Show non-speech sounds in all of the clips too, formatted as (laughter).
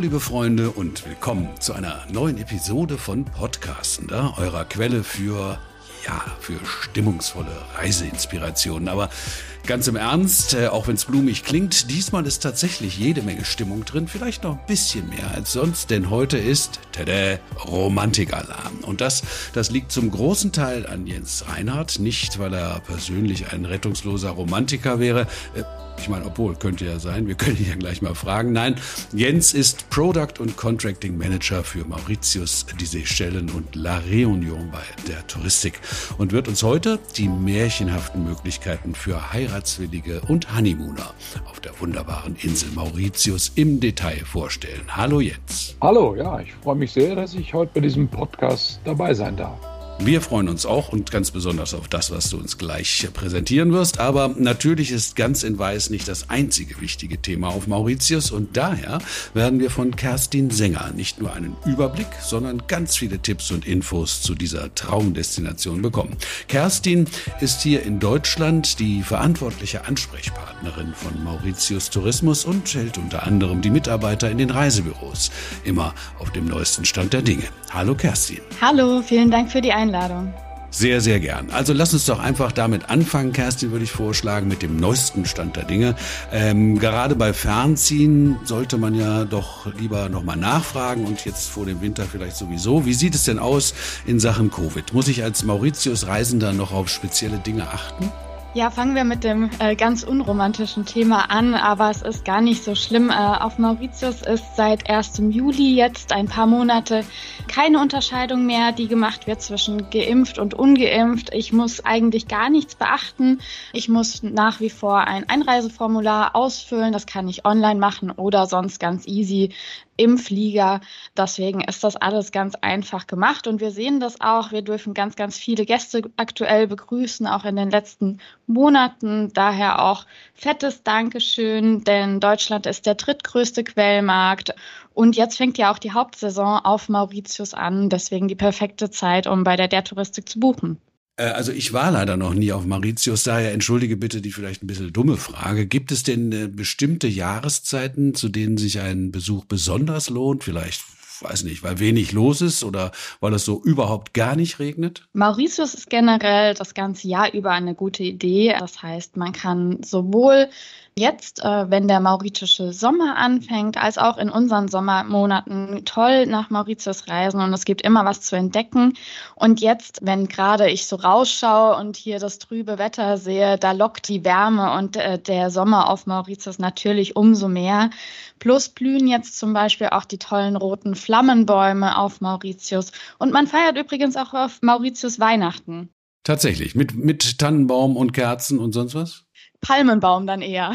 liebe Freunde, und willkommen zu einer neuen Episode von Podcastender, eurer Quelle für, ja, für stimmungsvolle Reiseinspirationen. Aber ganz im Ernst, äh, auch wenn es blumig klingt, diesmal ist tatsächlich jede Menge Stimmung drin, vielleicht noch ein bisschen mehr als sonst, denn heute ist, tada, Romantikalarm. Und das, das liegt zum großen Teil an Jens Reinhardt, nicht weil er persönlich ein rettungsloser Romantiker wäre, äh, ich meine, obwohl, könnte ja sein, wir können ihn ja gleich mal fragen. Nein, Jens ist Product und Contracting Manager für Mauritius, die Seychellen und La Réunion bei der Touristik und wird uns heute die märchenhaften Möglichkeiten für Heiratswillige und Honeymooner auf der wunderbaren Insel Mauritius im Detail vorstellen. Hallo Jens. Hallo, ja, ich freue mich sehr, dass ich heute bei diesem Podcast dabei sein darf. Wir freuen uns auch und ganz besonders auf das, was du uns gleich präsentieren wirst. Aber natürlich ist ganz in Weiß nicht das einzige wichtige Thema auf Mauritius und daher werden wir von Kerstin Sänger nicht nur einen Überblick, sondern ganz viele Tipps und Infos zu dieser Traumdestination bekommen. Kerstin ist hier in Deutschland die verantwortliche Ansprechpartnerin von Mauritius Tourismus und hält unter anderem die Mitarbeiter in den Reisebüros immer auf dem neuesten Stand der Dinge. Hallo Kerstin. Hallo, vielen Dank für die Einladung. Einladung. Sehr, sehr gern. Also lass uns doch einfach damit anfangen, Kerstin, würde ich vorschlagen, mit dem neuesten Stand der Dinge. Ähm, gerade bei Fernziehen sollte man ja doch lieber nochmal nachfragen und jetzt vor dem Winter vielleicht sowieso. Wie sieht es denn aus in Sachen Covid? Muss ich als Mauritius-Reisender noch auf spezielle Dinge achten? Ja, fangen wir mit dem äh, ganz unromantischen Thema an, aber es ist gar nicht so schlimm. Äh, auf Mauritius ist seit 1. Juli jetzt ein paar Monate keine Unterscheidung mehr, die gemacht wird zwischen geimpft und ungeimpft. Ich muss eigentlich gar nichts beachten. Ich muss nach wie vor ein Einreiseformular ausfüllen. Das kann ich online machen oder sonst ganz easy im Flieger. Deswegen ist das alles ganz einfach gemacht und wir sehen das auch. Wir dürfen ganz, ganz viele Gäste aktuell begrüßen, auch in den letzten Monaten. Daher auch fettes Dankeschön, denn Deutschland ist der drittgrößte Quellmarkt und jetzt fängt ja auch die Hauptsaison auf Mauritius an. Deswegen die perfekte Zeit, um bei der Der Touristik zu buchen. Äh, also ich war leider noch nie auf Mauritius, daher entschuldige bitte die vielleicht ein bisschen dumme Frage. Gibt es denn äh, bestimmte Jahreszeiten, zu denen sich ein Besuch besonders lohnt? Vielleicht weiß nicht, weil wenig los ist oder weil es so überhaupt gar nicht regnet? Mauritius ist generell das ganze Jahr über eine gute Idee. Das heißt, man kann sowohl jetzt, äh, wenn der mauritische Sommer anfängt, als auch in unseren Sommermonaten toll nach Mauritius reisen und es gibt immer was zu entdecken. Und jetzt, wenn gerade ich so rausschaue und hier das trübe Wetter sehe, da lockt die Wärme und äh, der Sommer auf Mauritius natürlich umso mehr. Plus blühen jetzt zum Beispiel auch die tollen roten Flammenbäume auf Mauritius. Und man feiert übrigens auch auf Mauritius Weihnachten. Tatsächlich, mit, mit Tannenbaum und Kerzen und sonst was? Palmenbaum dann eher.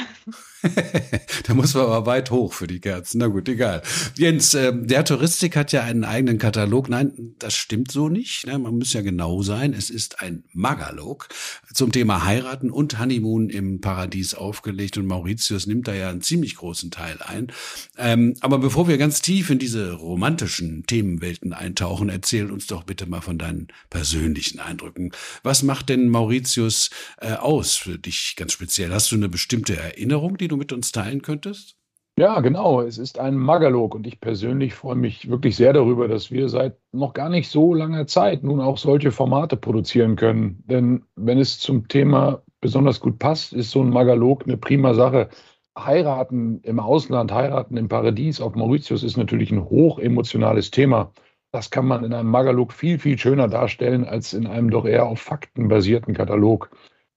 (laughs) da muss man aber weit hoch für die Kerzen. Na gut, egal. Jens, äh, der Touristik hat ja einen eigenen Katalog. Nein, das stimmt so nicht. Ne? Man muss ja genau sein. Es ist ein Magalog zum Thema Heiraten und Honeymoon im Paradies aufgelegt und Mauritius nimmt da ja einen ziemlich großen Teil ein. Ähm, aber bevor wir ganz tief in diese romantischen Themenwelten eintauchen, erzähl uns doch bitte mal von deinen persönlichen Eindrücken. Was macht denn Mauritius äh, aus für dich ganz speziell? Hast du eine bestimmte Erinnerung, die du mit uns teilen könntest? Ja, genau. Es ist ein Magalog und ich persönlich freue mich wirklich sehr darüber, dass wir seit noch gar nicht so langer Zeit nun auch solche Formate produzieren können. Denn wenn es zum Thema besonders gut passt, ist so ein Magalog eine prima Sache. Heiraten im Ausland, heiraten im Paradies auf Mauritius ist natürlich ein hochemotionales Thema. Das kann man in einem Magalog viel, viel schöner darstellen als in einem doch eher auf Fakten basierten Katalog.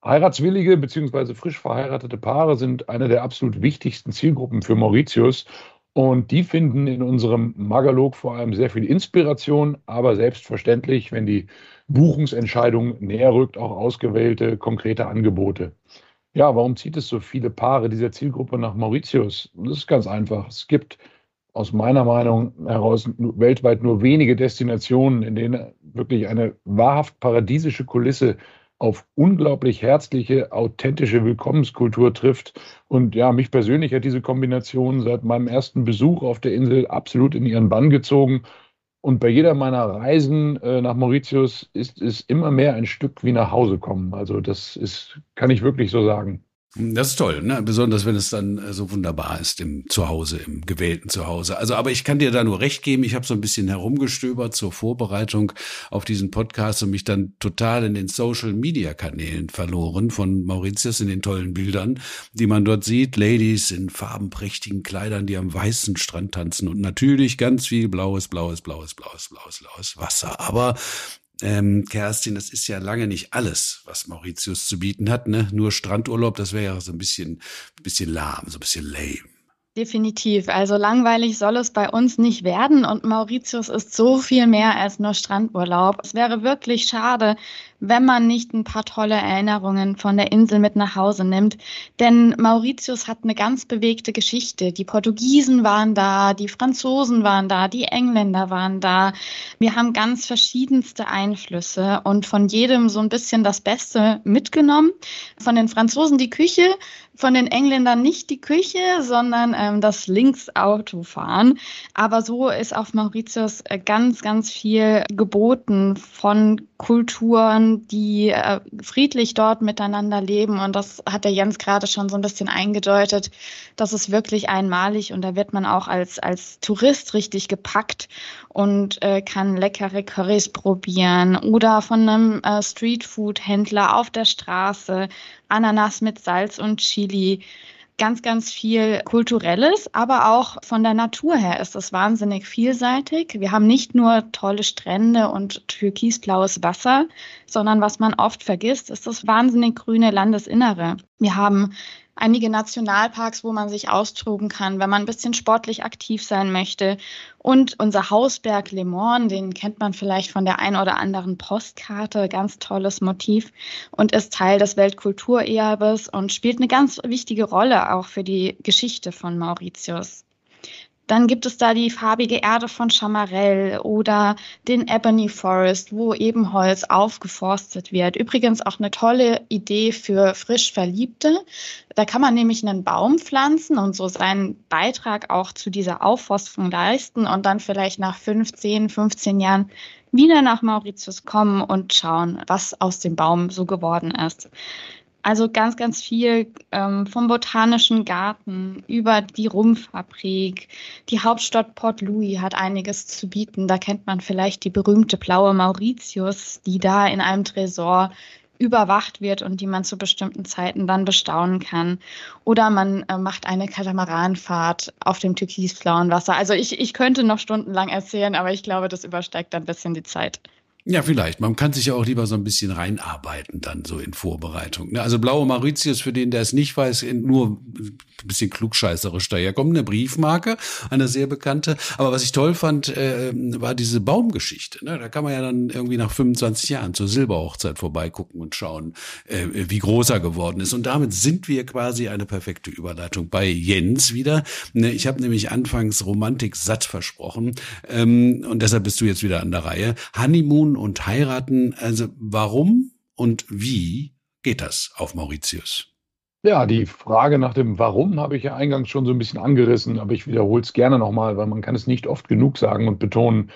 Heiratswillige bzw. frisch verheiratete Paare sind eine der absolut wichtigsten Zielgruppen für Mauritius. Und die finden in unserem Magalog vor allem sehr viel Inspiration, aber selbstverständlich, wenn die Buchungsentscheidung näher rückt, auch ausgewählte konkrete Angebote. Ja, warum zieht es so viele Paare dieser Zielgruppe nach Mauritius? Das ist ganz einfach. Es gibt aus meiner Meinung heraus weltweit nur wenige Destinationen, in denen wirklich eine wahrhaft paradiesische Kulisse auf unglaublich herzliche, authentische Willkommenskultur trifft. Und ja, mich persönlich hat diese Kombination seit meinem ersten Besuch auf der Insel absolut in ihren Bann gezogen. Und bei jeder meiner Reisen äh, nach Mauritius ist es immer mehr ein Stück wie nach Hause kommen. Also das ist, kann ich wirklich so sagen. Das ist toll, ne? besonders wenn es dann äh, so wunderbar ist im Zuhause, im gewählten Zuhause. Also, aber ich kann dir da nur recht geben. Ich habe so ein bisschen herumgestöbert zur Vorbereitung auf diesen Podcast und mich dann total in den Social-Media-Kanälen verloren von Mauritius in den tollen Bildern, die man dort sieht. Ladies in farbenprächtigen Kleidern, die am weißen Strand tanzen und natürlich ganz viel blaues, blaues, blaues, blaues, blaues, blaues Wasser. Aber ähm, Kerstin, das ist ja lange nicht alles, was Mauritius zu bieten hat. Ne? Nur Strandurlaub, das wäre ja so ein bisschen, bisschen lahm, so ein bisschen lame. Definitiv. Also langweilig soll es bei uns nicht werden und Mauritius ist so viel mehr als nur Strandurlaub. Es wäre wirklich schade, wenn man nicht ein paar tolle Erinnerungen von der Insel mit nach Hause nimmt. Denn Mauritius hat eine ganz bewegte Geschichte. Die Portugiesen waren da, die Franzosen waren da, die Engländer waren da. Wir haben ganz verschiedenste Einflüsse und von jedem so ein bisschen das Beste mitgenommen. Von den Franzosen die Küche, von den Engländern nicht die Küche, sondern ähm, das Linksautofahren. Aber so ist auf Mauritius äh, ganz, ganz viel geboten von Kulturen, die äh, friedlich dort miteinander leben. Und das hat der Jens gerade schon so ein bisschen eingedeutet. Das ist wirklich einmalig und da wird man auch als, als Tourist richtig gepackt und äh, kann leckere Currys probieren oder von einem äh, Streetfood-Händler auf der Straße Ananas mit Salz und Chili ganz, ganz viel Kulturelles, aber auch von der Natur her ist es wahnsinnig vielseitig. Wir haben nicht nur tolle Strände und türkisblaues Wasser, sondern was man oft vergisst, ist das wahnsinnig grüne Landesinnere. Wir haben einige Nationalparks, wo man sich austoben kann, wenn man ein bisschen sportlich aktiv sein möchte. Und unser Hausberg Le Morne, den kennt man vielleicht von der ein oder anderen Postkarte, ganz tolles Motiv und ist Teil des Weltkulturerbes und spielt eine ganz wichtige Rolle auch für die Geschichte von Mauritius. Dann gibt es da die farbige Erde von Chamarell oder den Ebony Forest, wo eben Holz aufgeforstet wird. Übrigens auch eine tolle Idee für frisch Verliebte. Da kann man nämlich einen Baum pflanzen und so seinen Beitrag auch zu dieser Aufforstung leisten und dann vielleicht nach 15, 15 Jahren wieder nach Mauritius kommen und schauen, was aus dem Baum so geworden ist. Also ganz, ganz viel ähm, vom Botanischen Garten über die Rumfabrik. Die Hauptstadt Port Louis hat einiges zu bieten. Da kennt man vielleicht die berühmte blaue Mauritius, die da in einem Tresor überwacht wird und die man zu bestimmten Zeiten dann bestaunen kann. Oder man äh, macht eine Katamaranfahrt auf dem türkisblauen Wasser. Also ich, ich könnte noch stundenlang erzählen, aber ich glaube, das übersteigt ein bisschen die Zeit. Ja, vielleicht. Man kann sich ja auch lieber so ein bisschen reinarbeiten dann so in Vorbereitung. Ne? Also blaue Mauritius, für den, der es nicht weiß, nur ein bisschen klugscheißerisch daherkommt, eine Briefmarke, eine sehr bekannte. Aber was ich toll fand, äh, war diese Baumgeschichte. Ne? Da kann man ja dann irgendwie nach 25 Jahren zur Silberhochzeit vorbeigucken und schauen, äh, wie groß er geworden ist. Und damit sind wir quasi eine perfekte Überleitung bei Jens wieder. Ne? Ich habe nämlich anfangs Romantik satt versprochen ähm, und deshalb bist du jetzt wieder an der Reihe. Honeymoon und heiraten. Also warum und wie geht das auf Mauritius? Ja, die Frage nach dem Warum habe ich ja eingangs schon so ein bisschen angerissen, aber ich wiederhole es gerne nochmal, weil man kann es nicht oft genug sagen und betonen.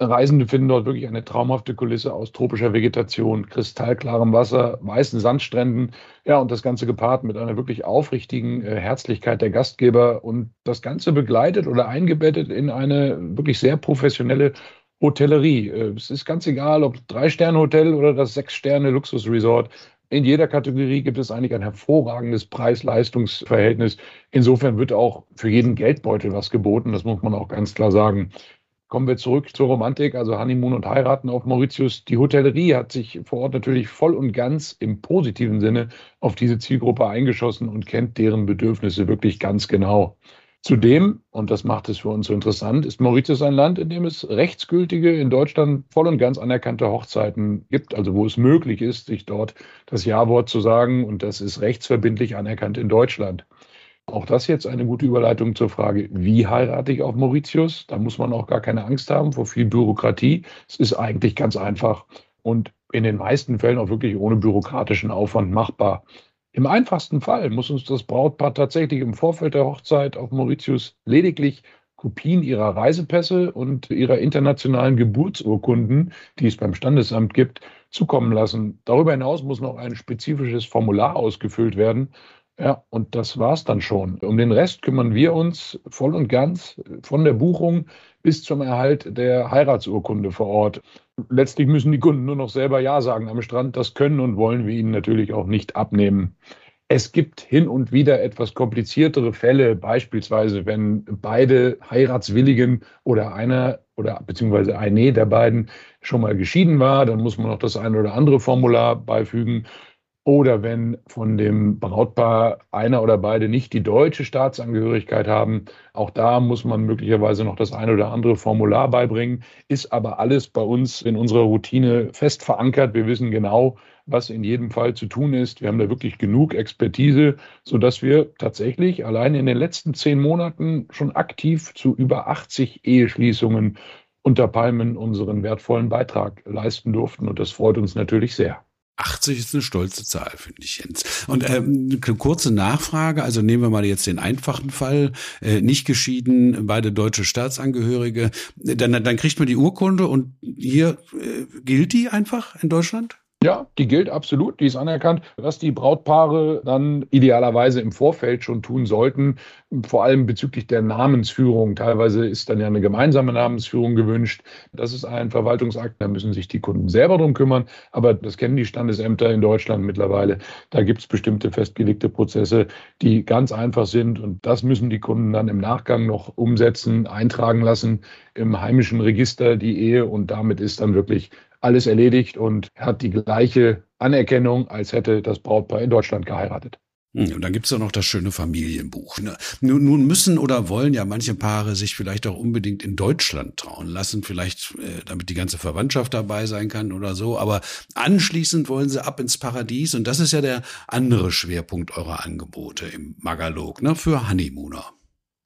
Reisende finden dort wirklich eine traumhafte Kulisse aus tropischer Vegetation, kristallklarem Wasser, weißen Sandstränden, ja, und das Ganze gepaart mit einer wirklich aufrichtigen äh, Herzlichkeit der Gastgeber und das Ganze begleitet oder eingebettet in eine wirklich sehr professionelle Hotellerie. Äh, es ist ganz egal, ob Drei-Sterne-Hotel oder das Sechs-Sterne-Luxus-Resort. In jeder Kategorie gibt es eigentlich ein hervorragendes Preis-Leistungs-Verhältnis. Insofern wird auch für jeden Geldbeutel was geboten. Das muss man auch ganz klar sagen. Kommen wir zurück zur Romantik, also Honeymoon und Heiraten auf Mauritius. Die Hotellerie hat sich vor Ort natürlich voll und ganz im positiven Sinne auf diese Zielgruppe eingeschossen und kennt deren Bedürfnisse wirklich ganz genau. Zudem, und das macht es für uns so interessant, ist Mauritius ein Land, in dem es rechtsgültige, in Deutschland voll und ganz anerkannte Hochzeiten gibt, also wo es möglich ist, sich dort das Ja-Wort zu sagen und das ist rechtsverbindlich anerkannt in Deutschland. Auch das jetzt eine gute Überleitung zur Frage, wie heirate ich auf Mauritius? Da muss man auch gar keine Angst haben vor viel Bürokratie. Es ist eigentlich ganz einfach und in den meisten Fällen auch wirklich ohne bürokratischen Aufwand machbar. Im einfachsten Fall muss uns das Brautpaar tatsächlich im Vorfeld der Hochzeit auf Mauritius lediglich Kopien ihrer Reisepässe und ihrer internationalen Geburtsurkunden, die es beim Standesamt gibt, zukommen lassen. Darüber hinaus muss noch ein spezifisches Formular ausgefüllt werden. Ja, und das war's dann schon. Um den Rest kümmern wir uns voll und ganz von der Buchung bis zum Erhalt der Heiratsurkunde vor Ort. Letztlich müssen die Kunden nur noch selber Ja sagen am Strand. Das können und wollen wir ihnen natürlich auch nicht abnehmen. Es gibt hin und wieder etwas kompliziertere Fälle, beispielsweise wenn beide Heiratswilligen oder einer oder beziehungsweise eine der beiden schon mal geschieden war, dann muss man noch das eine oder andere Formular beifügen. Oder wenn von dem Brautpaar einer oder beide nicht die deutsche Staatsangehörigkeit haben, auch da muss man möglicherweise noch das eine oder andere Formular beibringen, ist aber alles bei uns in unserer Routine fest verankert. Wir wissen genau, was in jedem Fall zu tun ist. Wir haben da wirklich genug Expertise, sodass wir tatsächlich allein in den letzten zehn Monaten schon aktiv zu über 80 Eheschließungen unter Palmen unseren wertvollen Beitrag leisten durften. Und das freut uns natürlich sehr. 80 ist eine stolze Zahl, finde ich, Jens. Und ähm, eine kurze Nachfrage, also nehmen wir mal jetzt den einfachen Fall, äh, nicht geschieden, beide deutsche Staatsangehörige, dann, dann kriegt man die Urkunde und hier äh, gilt die einfach in Deutschland? Ja, die gilt absolut, die ist anerkannt. Was die Brautpaare dann idealerweise im Vorfeld schon tun sollten, vor allem bezüglich der Namensführung. Teilweise ist dann ja eine gemeinsame Namensführung gewünscht. Das ist ein Verwaltungsakt, da müssen sich die Kunden selber drum kümmern. Aber das kennen die Standesämter in Deutschland mittlerweile. Da gibt es bestimmte festgelegte Prozesse, die ganz einfach sind. Und das müssen die Kunden dann im Nachgang noch umsetzen, eintragen lassen im heimischen Register die Ehe. Und damit ist dann wirklich alles erledigt und hat die gleiche Anerkennung, als hätte das Brautpaar in Deutschland geheiratet. Hm, und dann gibt's ja noch das schöne Familienbuch. Ne? Nun müssen oder wollen ja manche Paare sich vielleicht auch unbedingt in Deutschland trauen lassen, vielleicht äh, damit die ganze Verwandtschaft dabei sein kann oder so. Aber anschließend wollen sie ab ins Paradies und das ist ja der andere Schwerpunkt eurer Angebote im Magalog ne? für Honeymooner.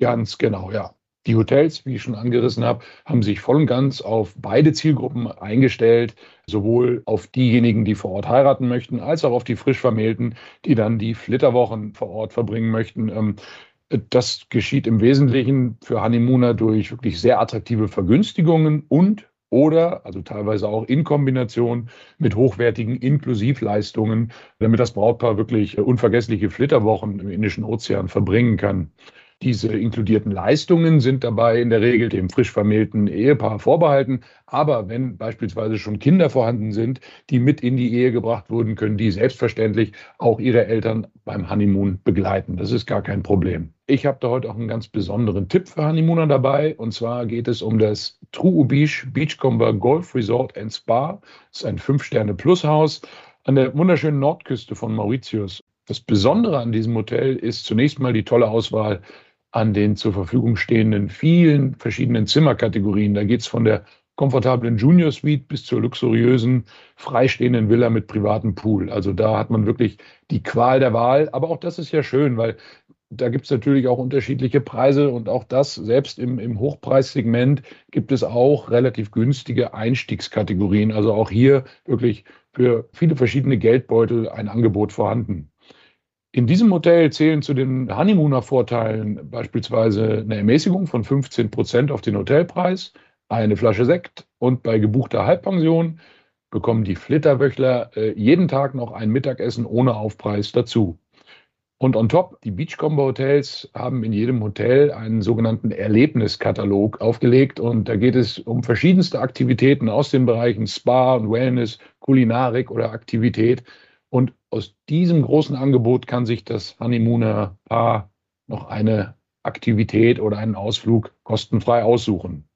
Ganz genau, ja. Die Hotels, wie ich schon angerissen habe, haben sich voll und ganz auf beide Zielgruppen eingestellt, sowohl auf diejenigen, die vor Ort heiraten möchten, als auch auf die frisch Vermählten, die dann die Flitterwochen vor Ort verbringen möchten. Ähm, das geschieht im Wesentlichen für Honeymooner durch wirklich sehr attraktive Vergünstigungen und oder, also teilweise auch in Kombination mit hochwertigen Inklusivleistungen, damit das Brautpaar wirklich unvergessliche Flitterwochen im Indischen Ozean verbringen kann. Diese inkludierten Leistungen sind dabei in der Regel dem frisch vermählten Ehepaar vorbehalten. Aber wenn beispielsweise schon Kinder vorhanden sind, die mit in die Ehe gebracht wurden, können die selbstverständlich auch ihre Eltern beim Honeymoon begleiten. Das ist gar kein Problem. Ich habe da heute auch einen ganz besonderen Tipp für Honeymooner dabei. Und zwar geht es um das True Beach Beachcomber Golf Resort and Spa. Das ist ein Fünf-Sterne-Plus-Haus an der wunderschönen Nordküste von Mauritius. Das Besondere an diesem Hotel ist zunächst mal die tolle Auswahl an den zur Verfügung stehenden vielen verschiedenen Zimmerkategorien. Da geht es von der komfortablen Junior Suite bis zur luxuriösen, freistehenden Villa mit privatem Pool. Also da hat man wirklich die Qual der Wahl. Aber auch das ist ja schön, weil da gibt es natürlich auch unterschiedliche Preise und auch das, selbst im, im Hochpreissegment, gibt es auch relativ günstige Einstiegskategorien. Also auch hier wirklich für viele verschiedene Geldbeutel ein Angebot vorhanden. In diesem Hotel zählen zu den Honeymooner-Vorteilen beispielsweise eine Ermäßigung von 15 Prozent auf den Hotelpreis, eine Flasche Sekt und bei gebuchter Halbpension bekommen die Flitterwöchler äh, jeden Tag noch ein Mittagessen ohne Aufpreis dazu. Und on top, die Beachcomber Hotels haben in jedem Hotel einen sogenannten Erlebniskatalog aufgelegt und da geht es um verschiedenste Aktivitäten aus den Bereichen Spa und Wellness, Kulinarik oder Aktivität. Und aus diesem großen Angebot kann sich das Honeymooner-Paar noch eine Aktivität oder einen Ausflug kostenfrei aussuchen.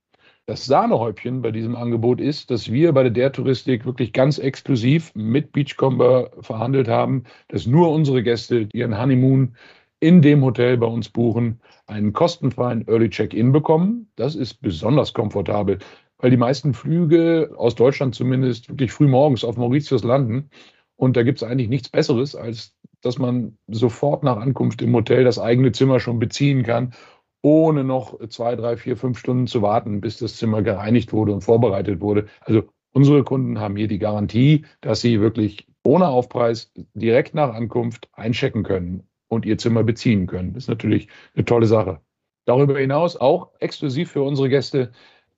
Das Sahnehäubchen bei diesem Angebot ist, dass wir bei der Der Touristik wirklich ganz exklusiv mit Beachcomber verhandelt haben, dass nur unsere Gäste, die ihren Honeymoon in dem Hotel bei uns buchen, einen kostenfreien Early Check-in bekommen. Das ist besonders komfortabel, weil die meisten Flüge aus Deutschland zumindest wirklich früh morgens auf Mauritius landen und da gibt es eigentlich nichts Besseres, als dass man sofort nach Ankunft im Hotel das eigene Zimmer schon beziehen kann, ohne noch zwei, drei, vier, fünf Stunden zu warten, bis das Zimmer gereinigt wurde und vorbereitet wurde. Also unsere Kunden haben hier die Garantie, dass sie wirklich ohne Aufpreis direkt nach Ankunft einchecken können und ihr Zimmer beziehen können. Das ist natürlich eine tolle Sache. Darüber hinaus auch exklusiv für unsere Gäste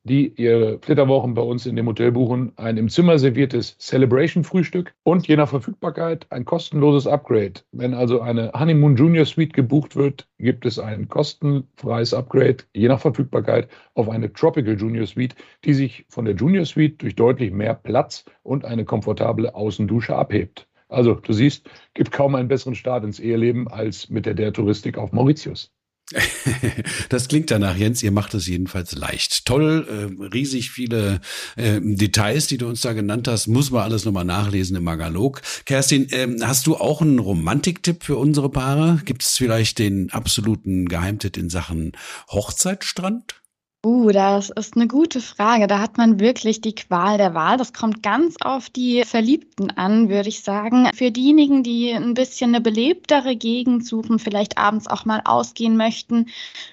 die ihre Flitterwochen bei uns in dem Hotel buchen, ein im Zimmer serviertes Celebration-Frühstück und je nach Verfügbarkeit ein kostenloses Upgrade. Wenn also eine Honeymoon Junior Suite gebucht wird, gibt es ein kostenfreies Upgrade, je nach Verfügbarkeit, auf eine Tropical Junior Suite, die sich von der Junior Suite durch deutlich mehr Platz und eine komfortable Außendusche abhebt. Also, du siehst, gibt kaum einen besseren Start ins Eheleben als mit der der Touristik auf Mauritius. (laughs) Das klingt danach, Jens. Ihr macht es jedenfalls leicht. Toll, äh, riesig viele äh, Details, die du uns da genannt hast. Muss man alles nochmal nachlesen im Magalog. Kerstin, äh, hast du auch einen Romantiktipp für unsere Paare? Gibt es vielleicht den absoluten Geheimtipp in Sachen Hochzeitstrand? Uh, das ist eine gute Frage. Da hat man wirklich die Qual der Wahl. Das kommt ganz auf die Verliebten an, würde ich sagen. Für diejenigen, die ein bisschen eine belebtere Gegend suchen, vielleicht abends auch mal ausgehen möchten,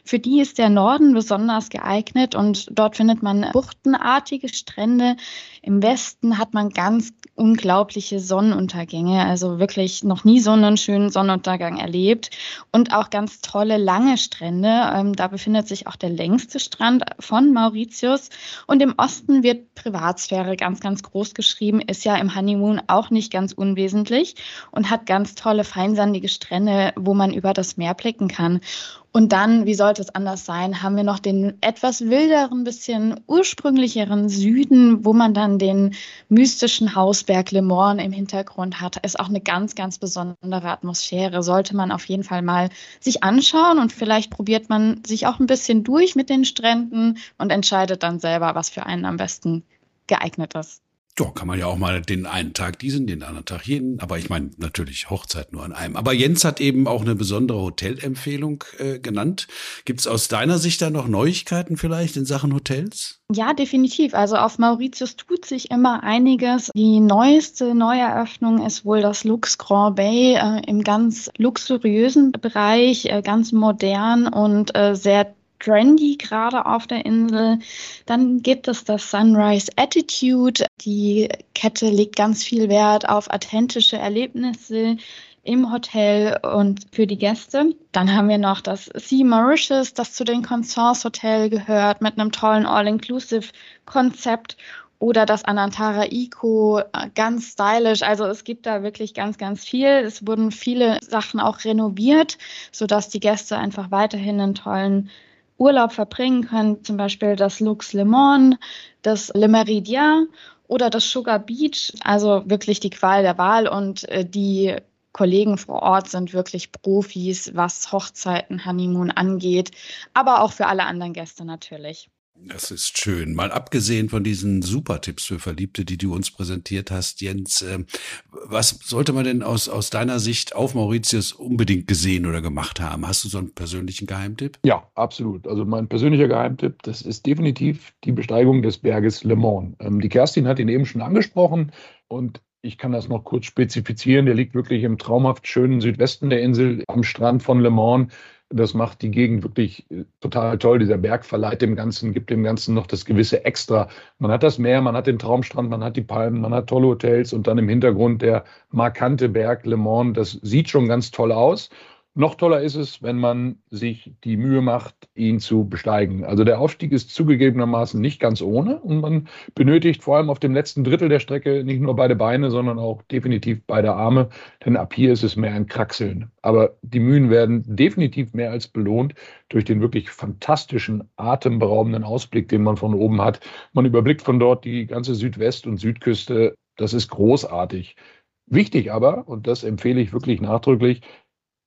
für die ist der Norden besonders geeignet und dort findet man buchtenartige Strände. Im Westen hat man ganz unglaubliche Sonnenuntergänge, also wirklich noch nie so einen schönen Sonnenuntergang erlebt und auch ganz tolle lange Strände. Ähm, da befindet sich auch der längste Strand von Mauritius. Und im Osten wird Privatsphäre ganz, ganz groß geschrieben, ist ja im Honeymoon auch nicht ganz unwesentlich und hat ganz tolle feinsandige Strände, wo man über das Meer blicken kann. Und dann, wie sollte es anders sein, haben wir noch den etwas wilderen, bisschen ursprünglicheren Süden, wo man dann den mystischen Hausberg Le Morne im Hintergrund hat. Ist auch eine ganz, ganz besondere Atmosphäre. Sollte man auf jeden Fall mal sich anschauen und vielleicht probiert man sich auch ein bisschen durch mit den Stränden und entscheidet dann selber, was für einen am besten geeignet ist. Ja, kann man ja auch mal den einen Tag diesen, den anderen Tag jeden. Aber ich meine natürlich Hochzeit nur an einem. Aber Jens hat eben auch eine besondere Hotelempfehlung äh, genannt. Gibt es aus deiner Sicht da noch Neuigkeiten vielleicht in Sachen Hotels? Ja, definitiv. Also auf Mauritius tut sich immer einiges. Die neueste Neueröffnung ist wohl das Lux Grand Bay äh, im ganz luxuriösen Bereich, äh, ganz modern und äh, sehr trendy gerade auf der Insel. Dann gibt es das Sunrise Attitude. Die Kette legt ganz viel Wert auf authentische Erlebnisse im Hotel und für die Gäste. Dann haben wir noch das Sea Mauritius, das zu den Consorts Hotel gehört, mit einem tollen All-Inclusive-Konzept. Oder das Anantara Eco, äh, ganz stylisch. Also es gibt da wirklich ganz, ganz viel. Es wurden viele Sachen auch renoviert, sodass die Gäste einfach weiterhin einen tollen Urlaub verbringen können, zum Beispiel das Lux Le Mans, das Le Meridien oder das Sugar Beach, also wirklich die Qual der Wahl und äh, die Kollegen vor Ort sind wirklich Profis, was Hochzeiten, Honeymoon angeht, aber auch für alle anderen Gäste natürlich. Das ist schön. Mal abgesehen von diesen Super-Tipps für Verliebte, die du uns präsentiert hast, Jens, äh, was sollte man denn aus, aus deiner Sicht auf Mauritius unbedingt gesehen oder gemacht haben? Hast du so einen persönlichen Geheimtipp? Ja, absolut. Also mein persönlicher Geheimtipp, das ist definitiv die Besteigung des Berges Le Mans. Ähm, die Kerstin hat ihn eben schon angesprochen und ich kann das noch kurz spezifizieren. Der liegt wirklich im traumhaft schönen Südwesten der Insel am Strand von Le Mans. Das macht die Gegend wirklich äh, total toll. Dieser Berg verleiht dem Ganzen, gibt dem Ganzen noch das gewisse Extra. Man hat das Meer, man hat den Traumstrand, man hat die Palmen, man hat tolle Hotels und dann im Hintergrund der markante Berg Le Mans. Das sieht schon ganz toll aus. Noch toller ist es, wenn man sich die Mühe macht, ihn zu besteigen. Also der Aufstieg ist zugegebenermaßen nicht ganz ohne und man benötigt vor allem auf dem letzten Drittel der Strecke nicht nur beide Beine, sondern auch definitiv beide Arme, denn ab hier ist es mehr ein Kraxeln. Aber die Mühen werden definitiv mehr als belohnt durch den wirklich fantastischen, atemberaubenden Ausblick, den man von oben hat. Man überblickt von dort die ganze Südwest- und Südküste. Das ist großartig. Wichtig aber, und das empfehle ich wirklich nachdrücklich,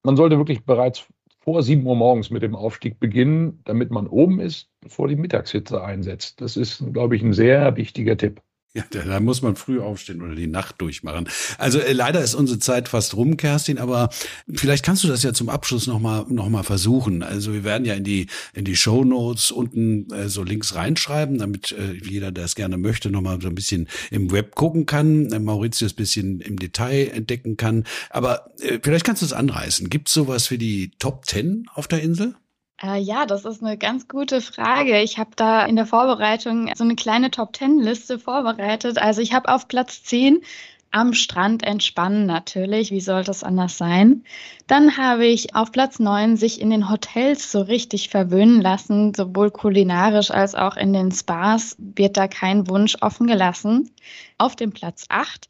man sollte wirklich bereits vor 7 Uhr morgens mit dem Aufstieg beginnen, damit man oben ist, bevor die Mittagshitze einsetzt. Das ist, glaube ich, ein sehr wichtiger Tipp. Ja, da muss man früh aufstehen oder die Nacht durchmachen. Also äh, leider ist unsere Zeit fast rum, Kerstin, aber vielleicht kannst du das ja zum Abschluss nochmal noch mal versuchen. Also wir werden ja in die, in die Show Notes unten äh, so Links reinschreiben, damit äh, jeder, der es gerne möchte, nochmal so ein bisschen im Web gucken kann, äh, Mauritius bisschen im Detail entdecken kann. Aber äh, vielleicht kannst du es anreißen. Gibt es sowas für die Top Ten auf der Insel? Äh, ja, das ist eine ganz gute Frage. Ich habe da in der Vorbereitung so eine kleine Top-10-Liste vorbereitet. Also ich habe auf Platz 10 am Strand entspannen natürlich. Wie sollte es anders sein? Dann habe ich auf Platz 9 sich in den Hotels so richtig verwöhnen lassen, sowohl kulinarisch als auch in den Spas wird da kein Wunsch offen gelassen. Auf dem Platz 8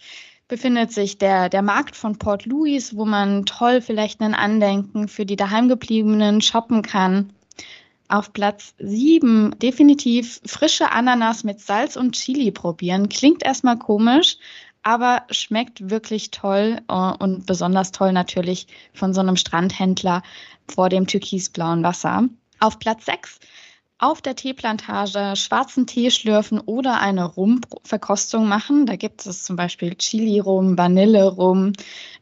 befindet sich der, der Markt von Port Louis, wo man toll vielleicht ein Andenken für die daheimgebliebenen shoppen kann. Auf Platz 7 definitiv frische Ananas mit Salz und Chili probieren. Klingt erstmal komisch, aber schmeckt wirklich toll äh, und besonders toll natürlich von so einem Strandhändler vor dem türkisblauen Wasser. Auf Platz 6 auf der Teeplantage schwarzen Tee schlürfen oder eine Rumverkostung machen. Da gibt es zum Beispiel Chili-Rum, Vanille-Rum.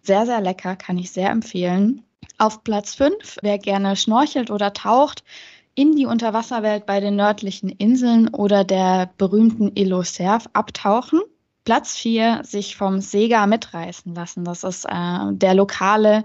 Sehr, sehr lecker, kann ich sehr empfehlen. Auf Platz 5, wer gerne schnorchelt oder taucht, in die Unterwasserwelt bei den nördlichen Inseln oder der berühmten Ilocert abtauchen. Platz 4, sich vom Sega mitreißen lassen. Das ist äh, der lokale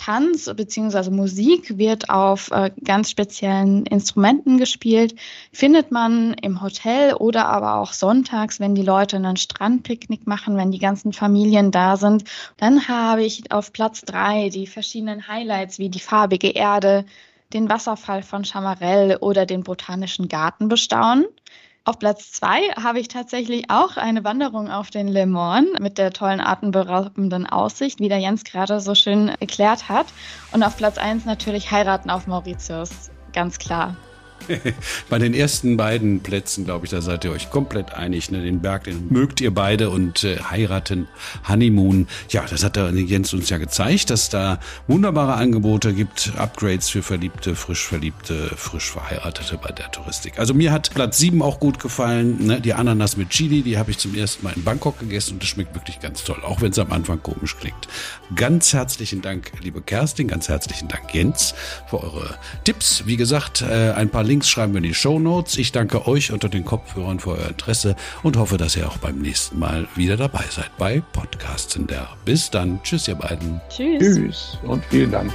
Tanz bzw. Musik wird auf äh, ganz speziellen Instrumenten gespielt. Findet man im Hotel oder aber auch sonntags, wenn die Leute einen Strandpicknick machen, wenn die ganzen Familien da sind. Dann habe ich auf Platz 3 die verschiedenen Highlights wie die farbige Erde, den Wasserfall von Chamarell oder den Botanischen Garten bestaunen. Auf Platz zwei habe ich tatsächlich auch eine Wanderung auf den Le Mans mit der tollen atemberaubenden Aussicht, wie der Jens gerade so schön erklärt hat. Und auf Platz eins natürlich heiraten auf Mauritius, ganz klar. (laughs) Bei den ersten beiden Plätzen, glaube ich, da seid ihr euch komplett einig. Ne? Den Berg, den mögt ihr beide und äh, heiraten, Honeymoon. Ja, das hat der Jens uns ja gezeigt, dass da wunderbare Angebote gibt, Upgrades für Verliebte, frisch Verliebte, frisch Verheiratete bei der Touristik. Also mir hat Platz 7 auch gut gefallen. Ne? Die Ananas mit Chili, die habe ich zum ersten Mal in Bangkok gegessen und das schmeckt wirklich ganz toll, auch wenn es am Anfang komisch klingt. Ganz herzlichen Dank, liebe Kerstin, ganz herzlichen Dank, Jens, für eure Tipps. Wie gesagt, äh, ein paar Links schreiben wir in die Show Notes. Ich danke euch unter den Kopfhörern für euer Interesse und hoffe, dass ihr auch beim nächsten Mal wieder dabei seid bei Podcasts in der. Bis dann. Tschüss, ihr beiden. Tschüss. Tschüss und vielen Dank.